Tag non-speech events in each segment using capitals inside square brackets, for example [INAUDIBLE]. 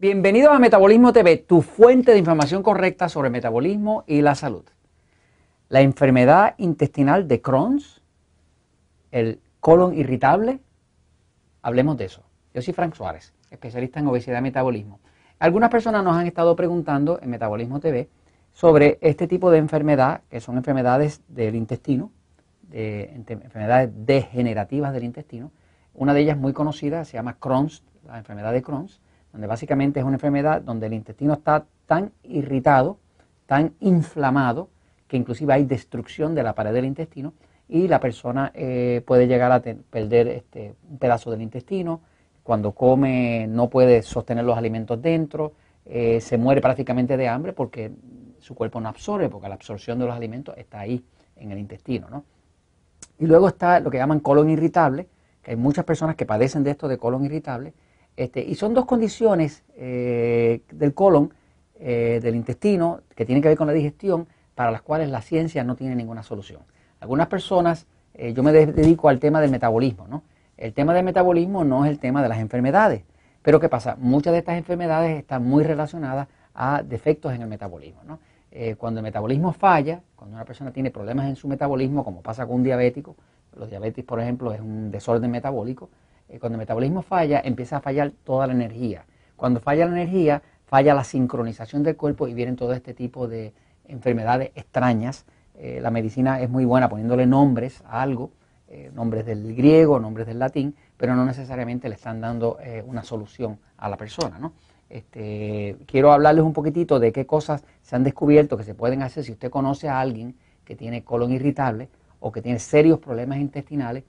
Bienvenidos a Metabolismo TV, tu fuente de información correcta sobre metabolismo y la salud. La enfermedad intestinal de Crohn's, el colon irritable, hablemos de eso. Yo soy Frank Suárez, especialista en obesidad y metabolismo. Algunas personas nos han estado preguntando en Metabolismo TV sobre este tipo de enfermedad, que son enfermedades del intestino, de, enfermedades degenerativas del intestino. Una de ellas muy conocida se llama Crohn's, la enfermedad de Crohn's donde básicamente es una enfermedad donde el intestino está tan irritado, tan inflamado, que inclusive hay destrucción de la pared del intestino y la persona eh, puede llegar a perder este, un pedazo del intestino, cuando come no puede sostener los alimentos dentro, eh, se muere prácticamente de hambre porque su cuerpo no absorbe, porque la absorción de los alimentos está ahí en el intestino. ¿no? Y luego está lo que llaman colon irritable, que hay muchas personas que padecen de esto de colon irritable, este, y son dos condiciones eh, del colon, eh, del intestino, que tienen que ver con la digestión, para las cuales la ciencia no tiene ninguna solución. Algunas personas, eh, yo me dedico al tema del metabolismo, ¿no? El tema del metabolismo no es el tema de las enfermedades. Pero ¿qué pasa? Muchas de estas enfermedades están muy relacionadas a defectos en el metabolismo. ¿no? cuando el metabolismo falla, cuando una persona tiene problemas en su metabolismo, como pasa con un diabético, los diabetes, por ejemplo, es un desorden metabólico, cuando el metabolismo falla, empieza a fallar toda la energía. Cuando falla la energía, falla la sincronización del cuerpo y vienen todo este tipo de enfermedades extrañas. Eh, la medicina es muy buena poniéndole nombres a algo, eh, nombres del griego, nombres del latín, pero no necesariamente le están dando una solución a la persona. Este, quiero hablarles un poquitito de qué cosas se han descubierto que se pueden hacer si usted conoce a alguien que tiene colon irritable o que tiene serios problemas intestinales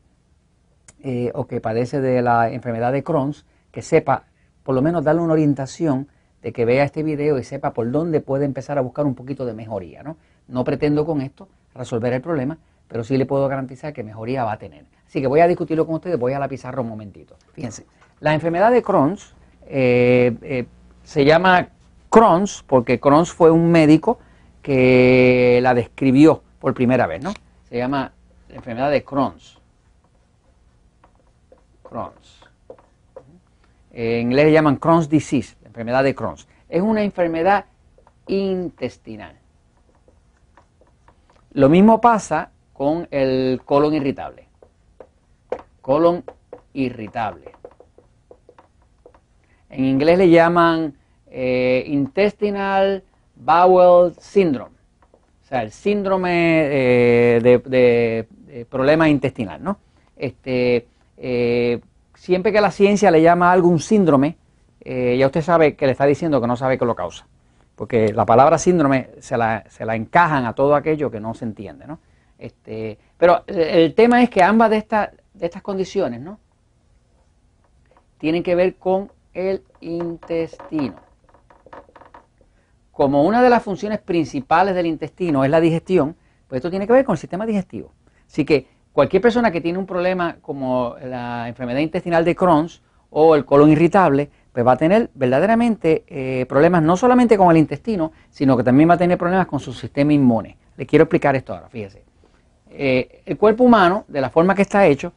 eh, o que padece de la enfermedad de Crohn's, que sepa, por lo menos darle una orientación de que vea este video y sepa por dónde puede empezar a buscar un poquito de mejoría. No, no pretendo con esto resolver el problema, pero sí le puedo garantizar que mejoría va a tener. Así que voy a discutirlo con ustedes, voy a la pizarra un momentito. Fíjense, la enfermedad de Crohn's eh, eh, se llama Crohn's porque Crohn's fue un médico que la describió por primera vez, ¿no? Se llama la enfermedad de Crohn's. Crohn's. En inglés le llaman Crohn's disease, la enfermedad de Crohn's. Es una enfermedad intestinal. Lo mismo pasa con el colon irritable. Colon irritable. En inglés le llaman eh, intestinal bowel syndrome. O sea, el síndrome eh, de, problema intestinal, ¿no? Este, eh, siempre que la ciencia le llama a algo un síndrome, eh, ya usted sabe que le está diciendo que no sabe qué lo causa. Porque la palabra síndrome se la, encajan a todo aquello que no se entiende. ¿no? Este, pero el tema es que ambas de, estas de estas condiciones ¿no? tienen que ver con el intestino. Como una de las funciones principales del intestino es la digestión, pues esto tiene que ver con el sistema digestivo. Así que Cualquier persona que tiene un problema como la enfermedad intestinal de Crohn's o el colon irritable, pues va a tener verdaderamente eh, problemas no solamente con el intestino, sino que también va a tener problemas con su sistema inmune. Le quiero explicar esto ahora, fíjese. Eh, el cuerpo humano, de la forma que está hecho,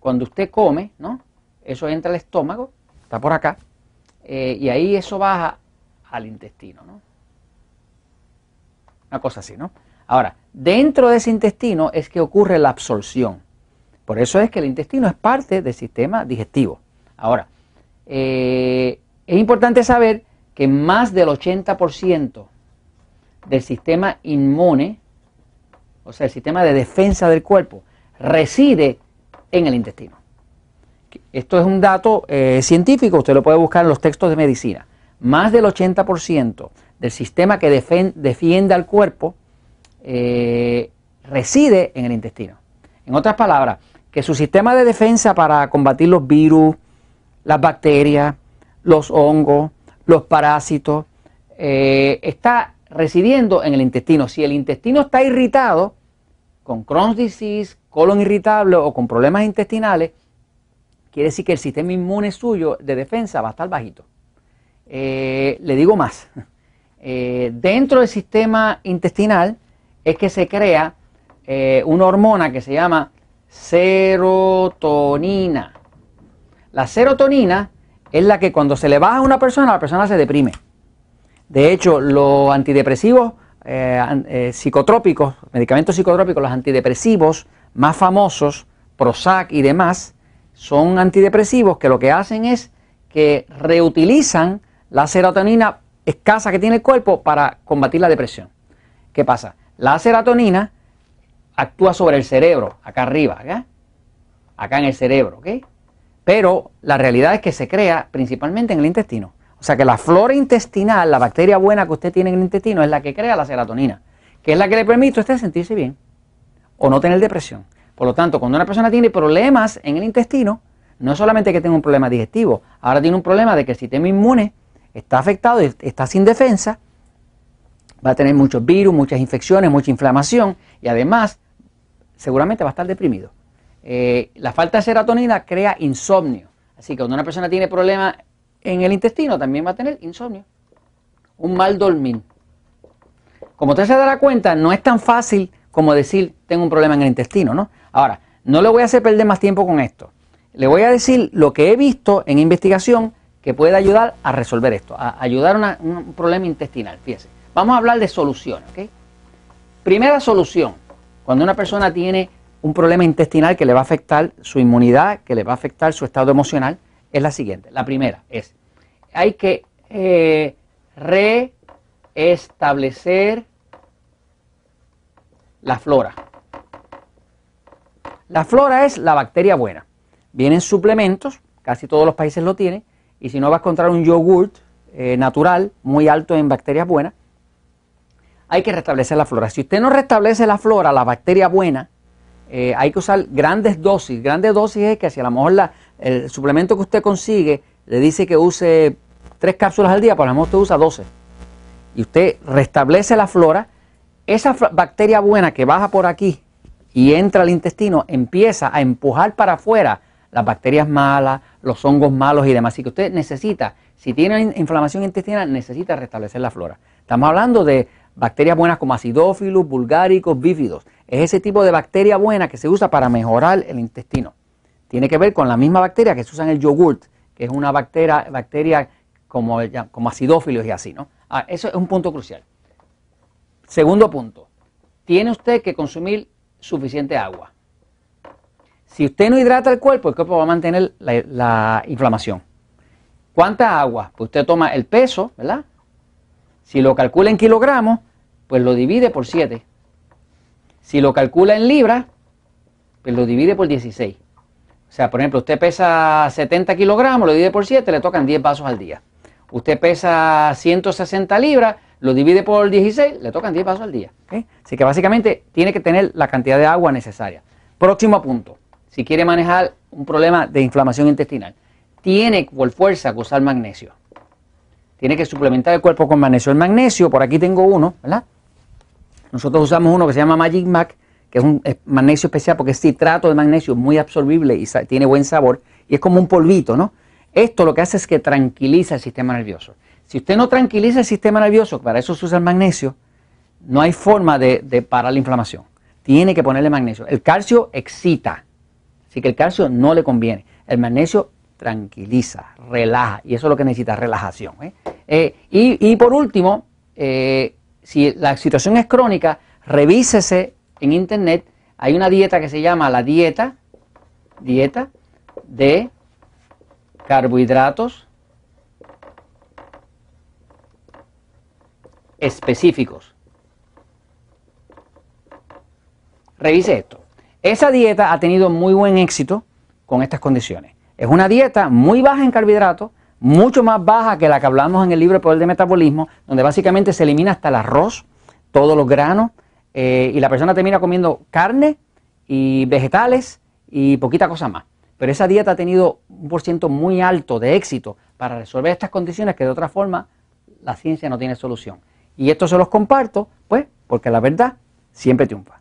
cuando usted come, ¿no? Eso entra al estómago, está por acá, eh, y ahí eso baja al intestino, ¿no? Una cosa así, ¿no? Ahora, dentro de ese intestino es que ocurre la absorción. Por eso es que el intestino es parte del sistema digestivo. Ahora, eh, es importante saber que más del 80% del sistema inmune, o sea, el sistema de defensa del cuerpo, reside en el intestino. Esto es un dato eh, científico, usted lo puede buscar en los textos de medicina. Más del 80% del sistema que defiende al cuerpo eh, reside en el intestino. En otras palabras, que su sistema de defensa para combatir los virus, las bacterias, los hongos, los parásitos, eh, está residiendo en el intestino. Si el intestino está irritado, con Crohn's disease, colon irritable o con problemas intestinales, quiere decir que el sistema inmune suyo de defensa va a estar bajito. Eh, le digo más, [LAUGHS] dentro del sistema intestinal es que se crea eh, una hormona que se llama serotonina. La serotonina es la que cuando se le baja a una persona, la persona se deprime. De hecho, los antidepresivos eh, eh, psicotrópicos, medicamentos psicotrópicos, los antidepresivos más famosos, Prozac y demás, son antidepresivos que lo que hacen es que reutilizan la serotonina escasa que tiene el cuerpo para combatir la depresión. ¿Qué pasa? La serotonina actúa sobre el cerebro, acá arriba, acá en el cerebro, ¿ok? Pero la realidad es que se crea principalmente en el intestino. O sea que la flora intestinal, la bacteria buena que usted tiene en el intestino, es la que crea la serotonina, que es la que le permite a usted sentirse bien o no tener depresión. Por lo tanto, cuando una persona tiene problemas en el intestino, no solamente que tenga un problema digestivo, ahora tiene un problema de que el sistema inmune está afectado, está sin defensa, va a tener muchos virus, muchas infecciones, mucha inflamación y además seguramente va a estar deprimido. Eh, la falta de serotonina crea insomnio, así que cuando una persona tiene problemas en el intestino también va a tener insomnio, un mal dormir. Como usted se dará cuenta, no es tan fácil como decir tengo un problema en el intestino, ¿no? Ahora, no le voy a hacer perder más tiempo con esto. Le voy a decir lo que he visto en investigación que puede ayudar a resolver esto, a ayudar a un problema intestinal. Fíjese, vamos a hablar de soluciones, ¿ok? Primera solución, cuando una persona tiene un problema intestinal que le va a afectar su inmunidad, que le va a afectar su estado emocional, es la siguiente. La primera es, hay que eh, reestablecer la flora. La flora es la bacteria buena. Vienen suplementos, casi todos los países lo tienen, y si no vas a encontrar un yogurt eh, natural muy alto en bacterias buenas, hay que restablecer la flora. Si usted no restablece la flora, la bacteria buena, eh, hay que usar grandes dosis. Grandes dosis es que si a lo mejor el suplemento que usted consigue le dice que use tres cápsulas al día, por lo mejor usted usa 12. Y usted restablece la flora, esa bacteria buena que baja por aquí y entra al intestino empieza a empujar para afuera las bacterias malas, los hongos malos y demás. Así que usted necesita, si tiene inflamación intestinal, necesita restablecer la flora. Estamos hablando de bacterias buenas como acidófilos, bulgáricos, bífidos. Es ese tipo de bacteria buena que se usa para mejorar el intestino. Tiene que ver con la misma bacteria que se usa en el yogurt, que es una bacteria, bacteria como, como acidófilos y así, ¿no? Ah, eso es un punto crucial. Segundo punto, tiene usted que consumir suficiente agua. Si usted no hidrata el cuerpo, el cuerpo va a mantener la, la inflamación. ¿Cuánta agua? Pues usted toma el peso, ¿verdad? Si lo calcula en kilogramos, pues lo divide por 7. Si lo calcula en libras, pues lo divide por 16. O sea, por ejemplo, usted pesa 70 kilogramos, lo divide por 7, le tocan 10 vasos al día. Usted pesa 160 libras, lo divide por 16, le tocan 10 vasos al día. Así que básicamente tiene que tener la cantidad de agua necesaria. Próximo punto, si quiere manejar un problema de inflamación intestinal, tiene por fuerza que usar magnesio. Tiene que suplementar el cuerpo con magnesio. El magnesio, por aquí tengo uno, ¿verdad? Nosotros usamos uno que se llama Magic Mac, que es un magnesio especial porque es citrato de magnesio muy absorbible y tiene buen sabor y es como un polvito, ¿no? Esto lo que hace es que tranquiliza el sistema nervioso. Si usted no tranquiliza el sistema nervioso, para eso se usa el magnesio, no hay forma de, de parar la inflamación. Tiene que ponerle magnesio. El calcio excita, así que el calcio no le conviene. El magnesio tranquiliza, relaja, y eso es lo que necesita, relajación. ¿eh? Eh, y, por último, eh, si la situación es crónica, revísese en internet, hay una dieta que se llama la dieta, dieta de carbohidratos específicos. Revise esto. Esa dieta ha tenido muy buen éxito con estas condiciones. Es una dieta muy baja en carbohidratos, mucho más baja que la que hablamos en el libro El Poder de Metabolismo, donde básicamente se elimina hasta el arroz, todos los granos, eh, y la persona termina comiendo carne y vegetales y poquita cosa más. Pero esa dieta ha tenido un porcentaje muy alto de éxito para resolver estas condiciones que de otra forma la ciencia no tiene solución. Y esto se los comparto, pues, porque la verdad siempre triunfa.